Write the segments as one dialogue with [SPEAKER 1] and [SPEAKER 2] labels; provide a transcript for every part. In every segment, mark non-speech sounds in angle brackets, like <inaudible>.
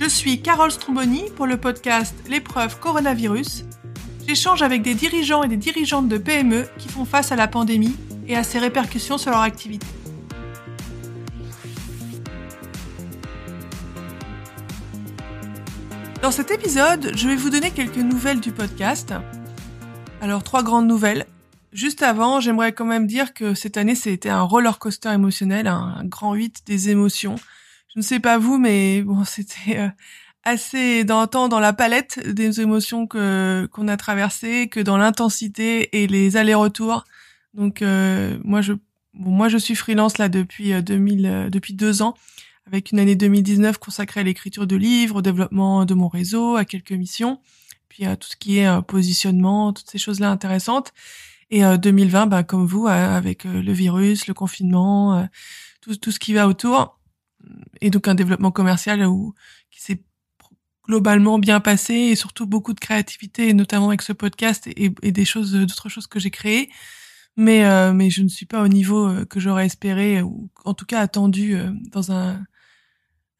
[SPEAKER 1] Je suis Carole Stromboni pour le podcast L'épreuve coronavirus. J'échange avec des dirigeants et des dirigeantes de PME qui font face à la pandémie et à ses répercussions sur leur activité. Dans cet épisode, je vais vous donner quelques nouvelles du podcast. Alors, trois grandes nouvelles. Juste avant, j'aimerais quand même dire que cette année, c'était un roller coaster émotionnel, un grand 8 des émotions. Je ne sais pas vous, mais bon, <laughs> c'était euh, assez dans dans la palette des émotions que qu'on a traversées, que dans l'intensité et les allers-retours. Donc euh, moi je bon, moi je suis freelance là depuis 2000 euh, depuis deux ans avec une année 2019 consacrée à l'écriture de livres, au développement de mon réseau, à quelques missions, puis à tout ce qui est positionnement, toutes ces choses-là intéressantes. Et 2020, ben, comme vous, avec le virus, le confinement, tout, tout ce qui va autour, et donc un développement commercial où, qui s'est globalement bien passé et surtout beaucoup de créativité, notamment avec ce podcast et, et des choses, d'autres choses que j'ai créées. Mais, euh, mais je ne suis pas au niveau que j'aurais espéré ou en tout cas attendu dans un,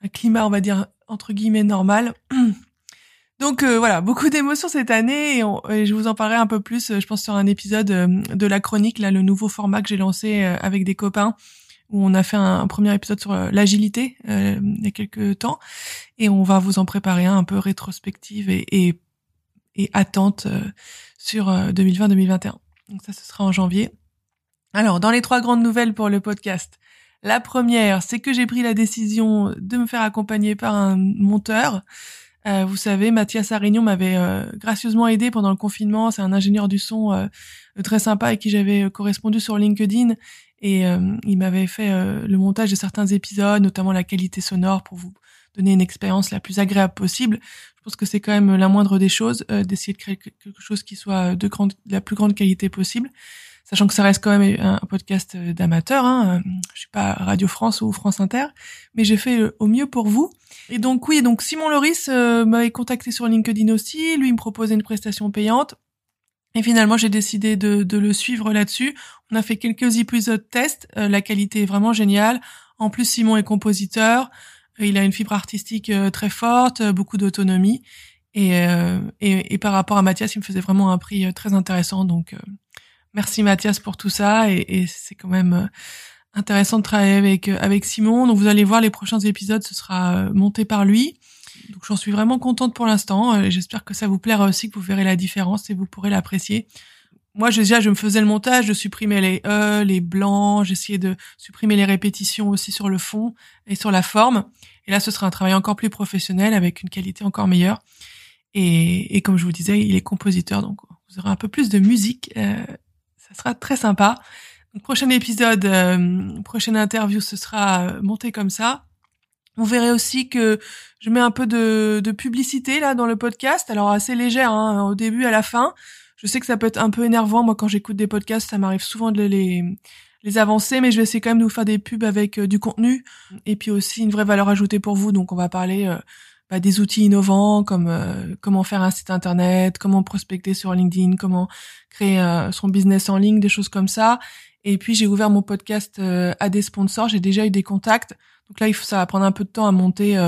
[SPEAKER 1] un climat, on va dire, entre guillemets, normal. <clears throat> Donc euh, voilà, beaucoup d'émotions cette année et, je vous en parlerai un peu plus, je pense, sur un épisode euh, de la chronique, là, le nouveau format que j'ai lancé euh, avec des copains, où on a fait un, premier épisode sur l'agilité il y a quelques temps, et on va vous en préparer un, un peu rétrospective et, et, et attente sur 2020-2021. Donc ça, ce sera en janvier. Alors, dans les trois grandes nouvelles pour le podcast, la première, c'est que j'ai pris la décision de me faire accompagner par un monteur. Euh, vous savez, Mathias Arignon m'avait euh, gracieusement aidé pendant le confinement. C'est un ingénieur du son euh, très sympa avec qui j'avais correspondu sur LinkedIn. Et il m'avait fait le montage de certains épisodes, notamment la qualité sonore pour vous donner une expérience la plus agréable possible. Je pense que c'est quand même la moindre des choses d'essayer de créer quelque chose qui soit de, grande, de la plus grande qualité possible sachant que ça reste quand même un, podcast d'amateur. Hein. Je suis pas Radio France ou France Inter, mais j'ai fait au mieux pour vous. Et donc oui, donc Simon Loris euh, m'avait contacté sur LinkedIn aussi. Lui il me proposait une prestation payante. Et finalement, j'ai décidé de, le suivre là-dessus. On a fait quelques épisodes test. Euh, la qualité est vraiment géniale. En plus, Simon est compositeur. Euh, il a une fibre artistique très forte, beaucoup d'autonomie. Et, par rapport à Mathias, il me faisait vraiment un prix très intéressant. Donc, merci Mathias pour tout ça et, et c'est quand même euh, intéressant de travailler avec euh, avec Simon. Donc vous allez voir les prochains épisodes, ce sera euh, monté par lui. Donc j'en suis vraiment contente pour l'instant. J'espère que ça vous plaira aussi, que vous verrez la différence et vous pourrez l'apprécier. Moi, déjà, je me faisais le montage, je supprimais les e, les blancs, j'essayais de supprimer les répétitions aussi sur le fond et sur la forme. Et là, ce sera un travail encore plus professionnel avec une qualité encore meilleure. Et, et comme je vous disais, il est compositeur, donc vous aurez un peu plus de musique ça sera très sympa. Prochain épisode, euh, prochaine interview, ce sera euh, monté comme ça. Vous verrez aussi que je mets un peu de, de publicité là dans le podcast, alors assez légère hein, au début, à la fin. Je sais que ça peut être un peu énervant. Moi, quand j'écoute des podcasts, ça m'arrive souvent de les, les avancer, mais je vais essayer quand même de vous faire des pubs avec euh, du contenu et puis aussi une vraie valeur ajoutée pour vous. Donc, on va parler bah, des outils innovants comme euh, comment faire un site internet, comment prospecter sur LinkedIn, comment créer euh, son business en ligne, des choses comme ça. Et puis j'ai ouvert mon podcast euh, à des sponsors, j'ai déjà eu des contacts. Donc là, il faut, ça va prendre un peu de temps à monter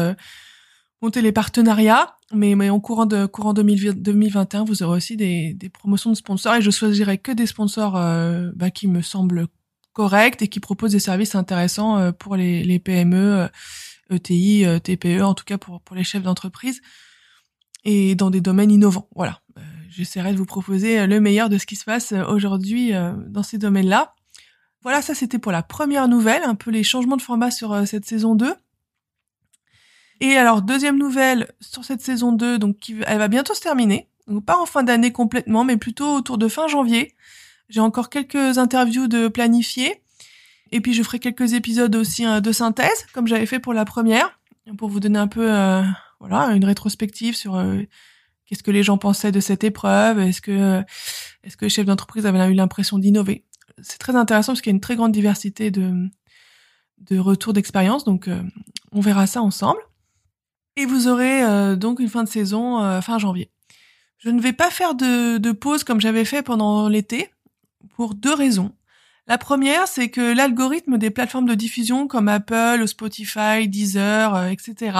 [SPEAKER 1] monter les partenariats, mais, mais en courant de courant 2021, vous aurez aussi des, des promotions de sponsors et je choisirai que des sponsors bah, qui me semblent corrects et qui proposent des services intéressants pour les, les PME ETI, euh, TPE, en tout cas pour, pour les chefs d'entreprise, et dans des domaines innovants. Voilà, euh, j'essaierai de vous proposer euh, le meilleur de ce qui se passe aujourd'hui dans ces domaines-là. Voilà, ça c'était pour la première nouvelle, un peu les changements de format sur cette saison 2. Et alors, deuxième nouvelle sur cette saison 2, donc elle va bientôt se terminer. Donc pas en fin d'année complètement, mais plutôt autour de fin janvier. J'ai encore quelques interviews de planifier. Et puis je ferai quelques épisodes aussi hein, de synthèse, comme j'avais fait pour la première, pour vous donner un peu euh, voilà une rétrospective sur euh, qu'est-ce que les gens pensaient de cette épreuve, est-ce que est-ce que les chefs d'entreprise avaient eu l'impression d'innover. C'est très intéressant parce qu'il y a une très grande diversité de de retours d'expérience, donc euh, on verra ça ensemble. Et vous aurez donc une fin de saison fin janvier. Je ne vais pas faire de, de pause comme j'avais fait pendant l'été pour deux raisons. La première, c'est que l'algorithme des plateformes de diffusion comme Apple, Spotify, Deezer, euh, etc.,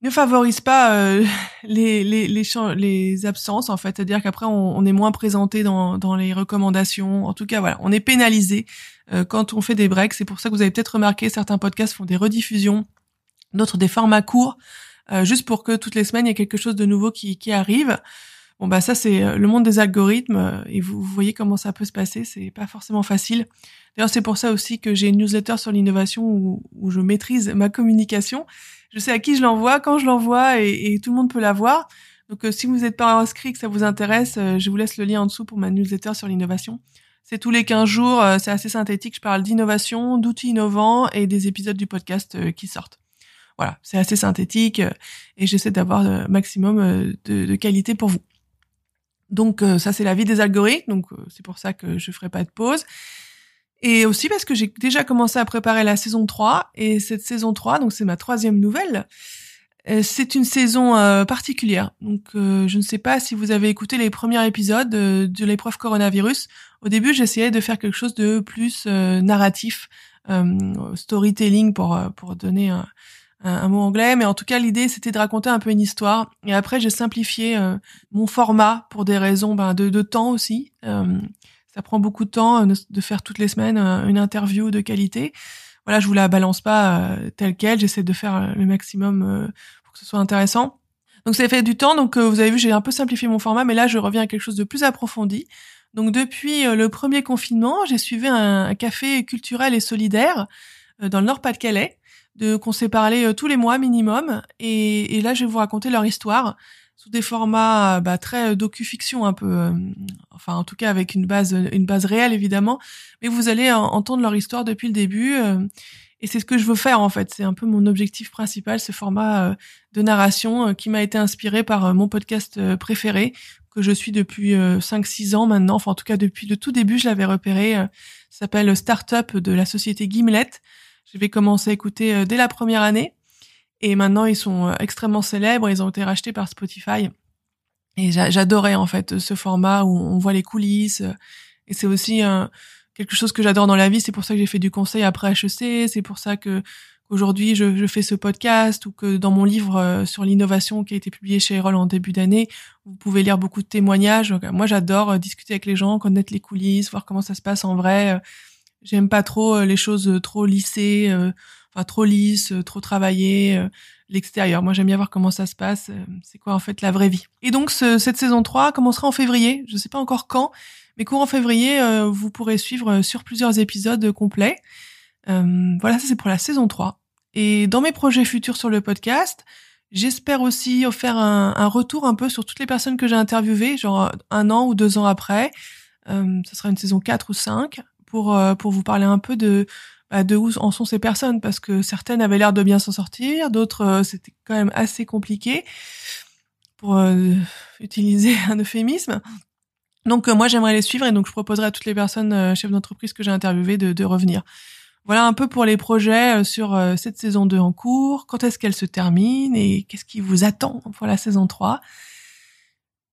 [SPEAKER 1] ne favorise pas euh, <laughs> les, absences, en fait. C'est-à-dire qu'après, on, on, est moins présenté dans, les recommandations. En tout cas, voilà, on est pénalisé euh, quand on fait des breaks. C'est pour ça que vous avez peut-être remarqué, certains podcasts font des rediffusions, d'autres des formats courts, euh, juste pour que toutes les semaines, il y ait quelque chose de nouveau qui arrive. Bon, bah ça, c'est le monde des algorithmes, et vous, voyez comment ça peut se passer. C'est pas forcément facile. D'ailleurs, c'est pour ça aussi que j'ai une newsletter sur l'innovation où, je maîtrise ma communication je sais à qui je l'envoie, quand je l'envoie et, tout le monde peut la voir. Donc euh, si vous n'êtes pas inscrit, que ça vous intéresse, euh, je vous laisse le lien en dessous pour ma newsletter sur l'innovation. C'est tous les 15 jours, euh, c'est assez synthétique, je parle d'innovation, d'outils innovants et des épisodes du podcast qui sortent. Voilà, c'est assez synthétique et j'essaie d'avoir le maximum de, qualité pour vous. Donc ça c'est la vie des algorithmes, donc c'est pour ça que je ferai pas de pause. Et aussi parce que j'ai déjà commencé à préparer la saison 3. Et cette saison 3, donc c'est ma troisième nouvelle, euh, c'est une saison euh, particulière. Donc euh, je ne sais pas si vous avez écouté les premiers épisodes de l'épreuve coronavirus. Au début, j'essayais de faire quelque chose de plus narratif, storytelling pour pour donner un, un, mot anglais, mais en tout cas l'idée c'était de raconter un peu une histoire. Et après j'ai simplifié mon format pour des raisons ben, de, de temps aussi ça prend beaucoup de temps euh, de faire toutes les semaines euh, une interview de qualité. Voilà, je vous la balance pas euh, telle quelle. J'essaie de faire le maximum pour que ce soit intéressant. Donc ça fait du temps. Donc vous avez vu, j'ai un peu simplifié mon format, mais là je reviens à quelque chose de plus approfondi. Donc depuis le premier confinement, j'ai suivi un, café culturel et solidaire dans le Nord-Pas-de-Calais, de qu'on s'est parlé tous les mois minimum. Et, et, là, je vais vous raconter leur histoire sous des formats bah, très docu-fiction un peu, euh, enfin en tout cas avec une base une base réelle évidemment, mais vous allez entendre leur histoire depuis le début euh, et c'est ce que je veux faire en fait, c'est un peu mon objectif principal, ce format euh, de narration qui m'a été inspiré par mon podcast préféré que je suis depuis 5-6 ans maintenant, enfin en tout cas depuis le tout début je l'avais repéré, s'appelle Startup de la société Gimlet. J'avais commencé à écouter dès la première année et maintenant, ils sont euh, extrêmement célèbres. Ils ont été rachetés par Spotify. Et j'adorais en fait ce format où on voit les coulisses. Et c'est aussi quelque chose que j'adore dans la vie. C'est pour ça que j'ai fait du conseil après HEC. C'est pour ça que aujourd'hui je, je, fais ce podcast ou que dans mon livre euh, sur l'innovation qui a été publié chez Erol en début d'année, vous pouvez lire beaucoup de témoignages. moi, j'adore euh, discuter avec les gens, connaître les coulisses, voir comment ça se passe en vrai. J'aime pas trop les choses trop lissées enfin trop lisse, euh, trop travaillé, euh, l'extérieur. Moi, j'aime bien voir comment ça se passe. Euh, c'est quoi en fait la vraie vie. Et donc cette saison 3 commencera en février. Je sais pas encore quand, mais courant février, vous pourrez suivre sur plusieurs épisodes complets. voilà, ça c'est pour la saison 3. Et dans mes projets futurs sur le podcast, j'espère aussi faire un, un, retour un peu sur toutes les personnes que j'ai interviewées, genre un an ou deux ans après. Euh, ce sera une saison 4 ou 5 pour pour vous parler un peu de de où en sont ces personnes parce que certaines avaient l'air de bien s'en sortir, d'autres euh, c'était quand même assez compliqué pour euh, utiliser <laughs> un euphémisme. Donc euh, moi j'aimerais les suivre et donc je proposerai à toutes les personnes chefs d'entreprise que j'ai interviewées de, de, revenir. Voilà un peu pour les projets sur cette saison 2 en cours, quand est-ce qu'elle se termine et qu'est-ce qui vous attend pour la saison 3.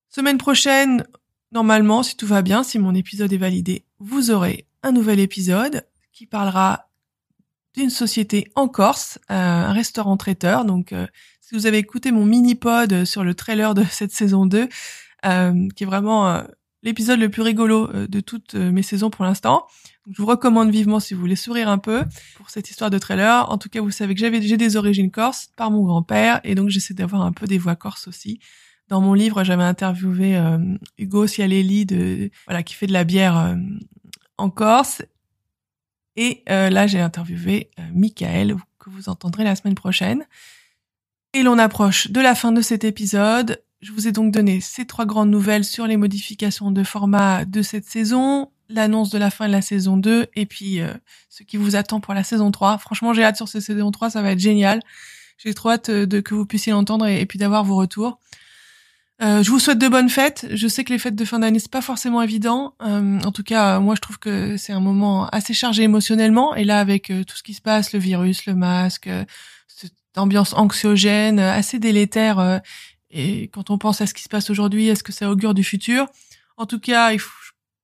[SPEAKER 1] Semaine prochaine, normalement, si tout va bien, si mon épisode est validé, vous aurez un nouvel épisode qui parlera d'une société en Corse, euh, un restaurant traiteur. Donc, euh, si vous avez écouté mon mini-pod sur le trailer de <laughs> cette saison 2, euh, qui est vraiment l'épisode le plus rigolo de toutes mes saisons pour l'instant, je vous recommande vivement si vous voulez sourire un peu pour cette histoire de trailer. En tout cas, vous savez que j'avais j'ai des origines corses par mon grand-père et donc j'essaie d'avoir un peu des voix corses aussi. Dans mon livre, j'avais interviewé Hugo Cialelli de voilà qui fait de la bière en Corse et euh, là, j'ai interviewé euh, Michael, que vous entendrez la semaine prochaine. Et l'on approche de la fin de cet épisode. Je vous ai donc donné ces trois grandes nouvelles sur les modifications de format de cette saison, l'annonce de la fin de la saison 2 et puis euh, ce qui vous attend pour la saison 3. Franchement, j'ai hâte sur cette saison 3, ça va être génial. J'ai trop hâte de que vous puissiez l'entendre et, puis d'avoir vos retours. Euh, je vous souhaite de bonnes fêtes. Je sais que les fêtes de fin d'année c'est pas forcément évident. Euh, en tout cas, moi je trouve que c'est un moment assez chargé émotionnellement. Et là, avec euh, tout ce qui se passe, le virus, le masque, cette ambiance anxiogène, assez délétère. et quand on pense à ce qui se passe aujourd'hui, est-ce que ça augure du futur En tout cas,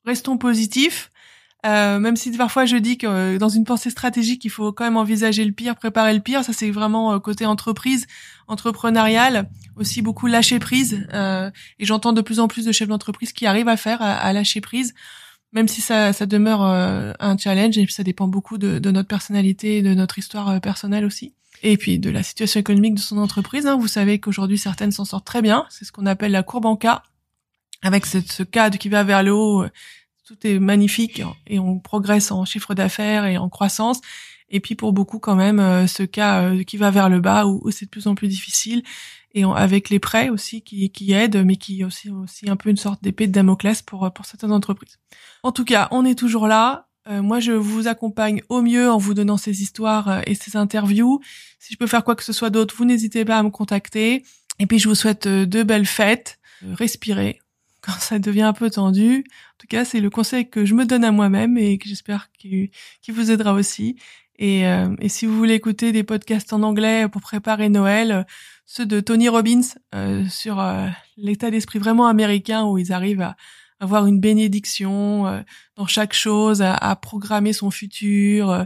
[SPEAKER 1] restons positifs. Euh, même si parfois je dis que euh, dans une pensée stratégique, il faut quand même envisager le pire, préparer le pire. Ça, c'est vraiment euh, côté entreprise, entrepreneurial, aussi beaucoup lâcher prise. et j'entends de plus en plus de chefs d'entreprise qui arrivent à faire, à, lâcher prise, même si ça, ça demeure un challenge et ça dépend beaucoup de, de, notre personnalité de notre histoire personnelle aussi. Et puis de la situation économique de son entreprise. Hein. Vous savez qu'aujourd'hui, certaines s'en sortent très bien. C'est ce qu'on appelle la courbe en K, avec ce, ce cadre qui va vers le haut tout est magnifique et on progresse en chiffre d'affaires et en croissance. Et puis pour beaucoup quand même euh, ce cas euh, qui va vers le bas où, c'est de plus en plus difficile et avec les prêts aussi qui, aident mais qui aussi aussi un peu une sorte d'épée de Damoclès pour pour certaines entreprises. En tout cas, on est toujours là. Euh, moi, je vous accompagne au mieux en vous donnant ces histoires et ces interviews. Si je peux faire quoi que ce soit d'autre, vous n'hésitez pas à me contacter. Et puis, je vous souhaite de belles fêtes. Respirez, quand ça devient un peu tendu. En tout cas, c'est le conseil que je me donne à moi-même et que j'espère qu'il vous aidera aussi. Et, euh, et, si vous voulez écouter des podcasts en anglais pour préparer Noël, ceux de Tony Robbins euh, sur euh, l'état d'esprit vraiment américain où ils arrivent à avoir une bénédiction dans chaque chose, à, à programmer son futur.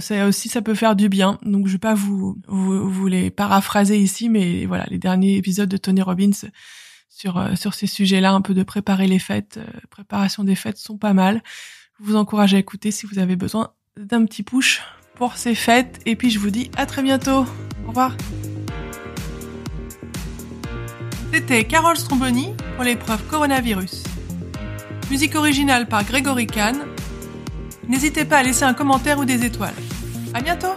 [SPEAKER 1] ça aussi, ça peut faire du bien. Donc, je vais pas vous, vous, vous les paraphraser ici, mais voilà, les derniers épisodes de Tony Robbins sur euh, sur ces sujets-là, un peu de préparer les fêtes, euh, préparation des fêtes sont pas mal. Je vous encourage à écouter si vous avez besoin d'un petit push pour ces fêtes. Et puis je vous dis à très bientôt. Au revoir. C'était Carole Stromboni pour l'épreuve coronavirus. Musique originale par Grégory Kahn. N'hésitez pas à laisser un commentaire ou des étoiles. À bientôt!